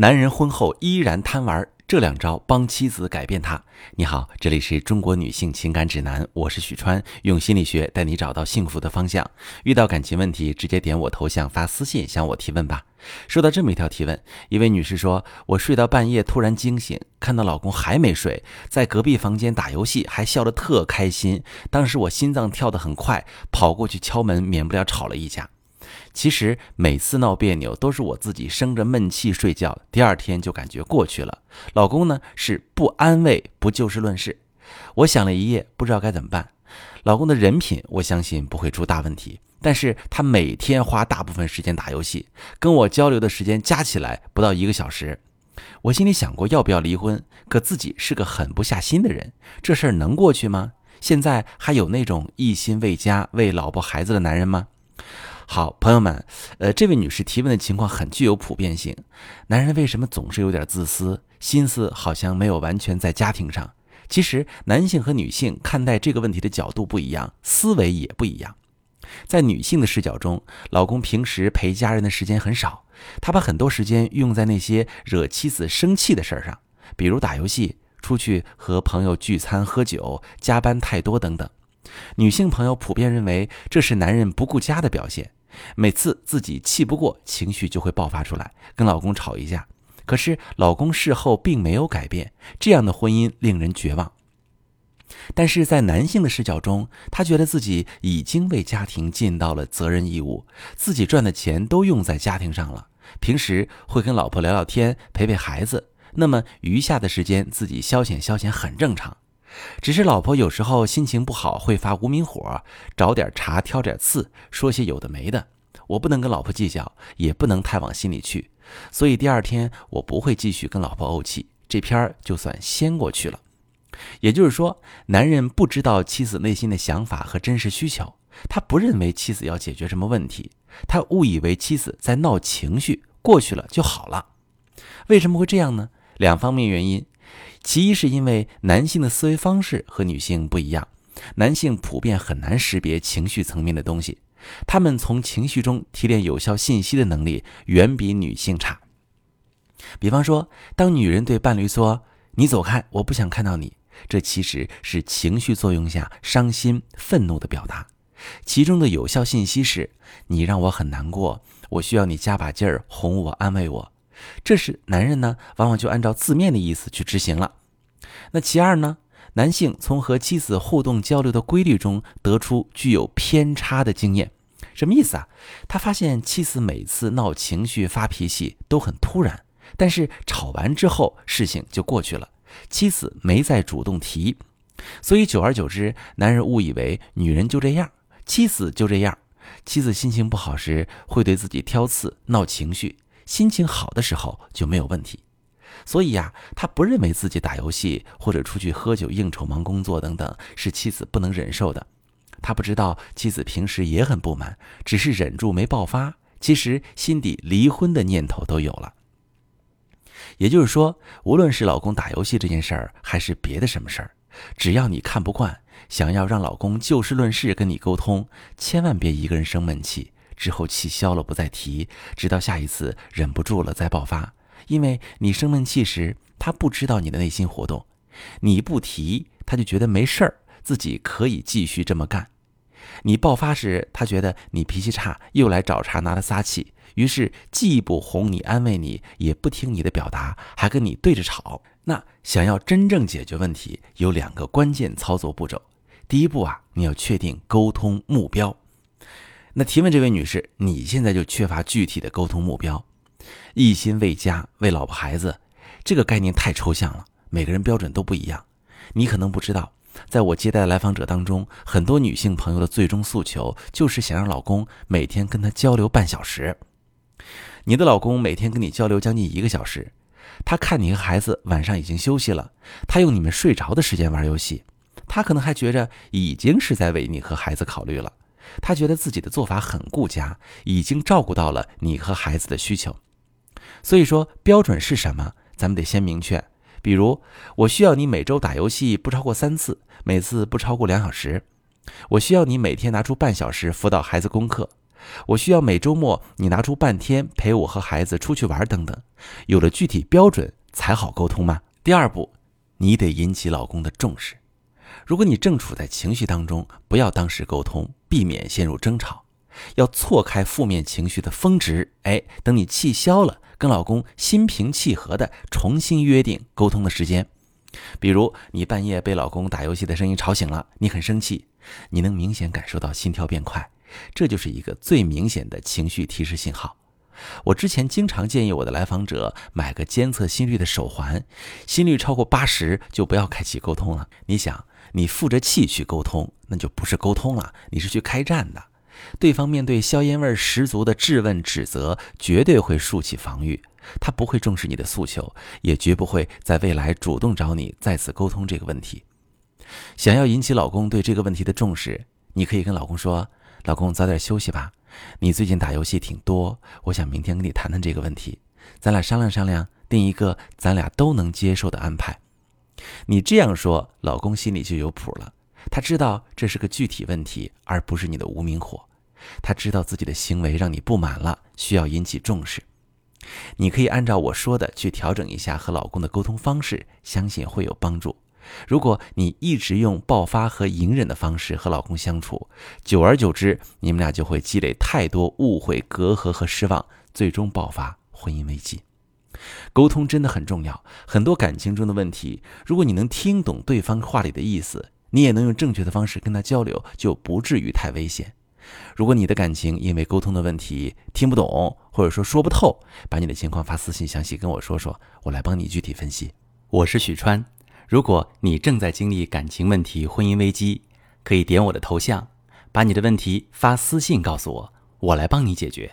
男人婚后依然贪玩，这两招帮妻子改变他。你好，这里是中国女性情感指南，我是许川，用心理学带你找到幸福的方向。遇到感情问题，直接点我头像发私信向我提问吧。收到这么一条提问，一位女士说：“我睡到半夜突然惊醒，看到老公还没睡，在隔壁房间打游戏，还笑得特开心。当时我心脏跳得很快，跑过去敲门，免不了吵了一架。”其实每次闹别扭都是我自己生着闷气睡觉，第二天就感觉过去了。老公呢是不安慰，不就事论事。我想了一夜，不知道该怎么办。老公的人品我相信不会出大问题，但是他每天花大部分时间打游戏，跟我交流的时间加起来不到一个小时。我心里想过要不要离婚，可自己是个狠不下心的人，这事儿能过去吗？现在还有那种一心为家、为老婆孩子的男人吗？好，朋友们，呃，这位女士提问的情况很具有普遍性。男人为什么总是有点自私，心思好像没有完全在家庭上？其实，男性和女性看待这个问题的角度不一样，思维也不一样。在女性的视角中，老公平时陪家人的时间很少，他把很多时间用在那些惹妻子生气的事儿上，比如打游戏、出去和朋友聚餐喝酒、加班太多等等。女性朋友普遍认为这是男人不顾家的表现。每次自己气不过，情绪就会爆发出来，跟老公吵一架。可是老公事后并没有改变，这样的婚姻令人绝望。但是在男性的视角中，他觉得自己已经为家庭尽到了责任义务，自己赚的钱都用在家庭上了，平时会跟老婆聊聊天，陪陪孩子，那么余下的时间自己消遣消遣很正常。只是老婆有时候心情不好，会发无名火，找点茬挑点刺，说些有的没的。我不能跟老婆计较，也不能太往心里去，所以第二天我不会继续跟老婆怄气，这篇儿就算掀过去了。也就是说，男人不知道妻子内心的想法和真实需求，他不认为妻子要解决什么问题，他误以为妻子在闹情绪，过去了就好了。为什么会这样呢？两方面原因。其一是因为男性的思维方式和女性不一样，男性普遍很难识别情绪层面的东西，他们从情绪中提炼有效信息的能力远比女性差。比方说，当女人对伴侣说“你走开，我不想看到你”，这其实是情绪作用下伤心、愤怒的表达，其中的有效信息是“你让我很难过，我需要你加把劲儿哄我、安慰我”。这时，男人呢，往往就按照字面的意思去执行了。那其二呢，男性从和妻子互动交流的规律中得出具有偏差的经验，什么意思啊？他发现妻子每次闹情绪、发脾气都很突然，但是吵完之后事情就过去了，妻子没再主动提，所以久而久之，男人误以为女人就这样，妻子就这样。妻子心情不好时会对自己挑刺、闹情绪。心情好的时候就没有问题，所以呀，他不认为自己打游戏或者出去喝酒应酬、忙工作等等是妻子不能忍受的。他不知道妻子平时也很不满，只是忍住没爆发，其实心底离婚的念头都有了。也就是说，无论是老公打游戏这件事儿，还是别的什么事儿，只要你看不惯，想要让老公就事论事跟你沟通，千万别一个人生闷气。之后气消了不再提，直到下一次忍不住了再爆发。因为你生闷气时，他不知道你的内心活动，你不提，他就觉得没事儿，自己可以继续这么干。你爆发时，他觉得你脾气差，又来找茬拿他撒气，于是既不哄你安慰你，也不听你的表达，还跟你对着吵。那想要真正解决问题，有两个关键操作步骤。第一步啊，你要确定沟通目标。那提问这位女士，你现在就缺乏具体的沟通目标，一心为家为老婆孩子，这个概念太抽象了，每个人标准都不一样。你可能不知道，在我接待的来访者当中，很多女性朋友的最终诉求就是想让老公每天跟她交流半小时。你的老公每天跟你交流将近一个小时，他看你和孩子晚上已经休息了，他用你们睡着的时间玩游戏，他可能还觉着已经是在为你和孩子考虑了。他觉得自己的做法很顾家，已经照顾到了你和孩子的需求。所以说，标准是什么？咱们得先明确。比如，我需要你每周打游戏不超过三次，每次不超过两小时。我需要你每天拿出半小时辅导孩子功课。我需要每周末你拿出半天陪我和孩子出去玩等等。有了具体标准才好沟通吗？第二步，你得引起老公的重视。如果你正处在情绪当中，不要当时沟通，避免陷入争吵，要错开负面情绪的峰值。哎，等你气消了，跟老公心平气和的重新约定沟通的时间。比如你半夜被老公打游戏的声音吵醒了，你很生气，你能明显感受到心跳变快，这就是一个最明显的情绪提示信号。我之前经常建议我的来访者买个监测心率的手环，心率超过八十就不要开启沟通了。你想，你负着气去沟通，那就不是沟通了，你是去开战的。对方面对硝烟味十足的质问指责，绝对会竖起防御。他不会重视你的诉求，也绝不会在未来主动找你再次沟通这个问题。想要引起老公对这个问题的重视，你可以跟老公说：“老公，早点休息吧。你最近打游戏挺多，我想明天跟你谈谈这个问题，咱俩商量商量，定一个咱俩都能接受的安排。”你这样说，老公心里就有谱了。他知道这是个具体问题，而不是你的无名火。他知道自己的行为让你不满了，需要引起重视。你可以按照我说的去调整一下和老公的沟通方式，相信会有帮助。如果你一直用爆发和隐忍的方式和老公相处，久而久之，你们俩就会积累太多误会、隔阂和失望，最终爆发婚姻危机。沟通真的很重要，很多感情中的问题，如果你能听懂对方话里的意思，你也能用正确的方式跟他交流，就不至于太危险。如果你的感情因为沟通的问题听不懂，或者说说不透，把你的情况发私信详细跟我说说，我来帮你具体分析。我是许川，如果你正在经历感情问题、婚姻危机，可以点我的头像，把你的问题发私信告诉我，我来帮你解决。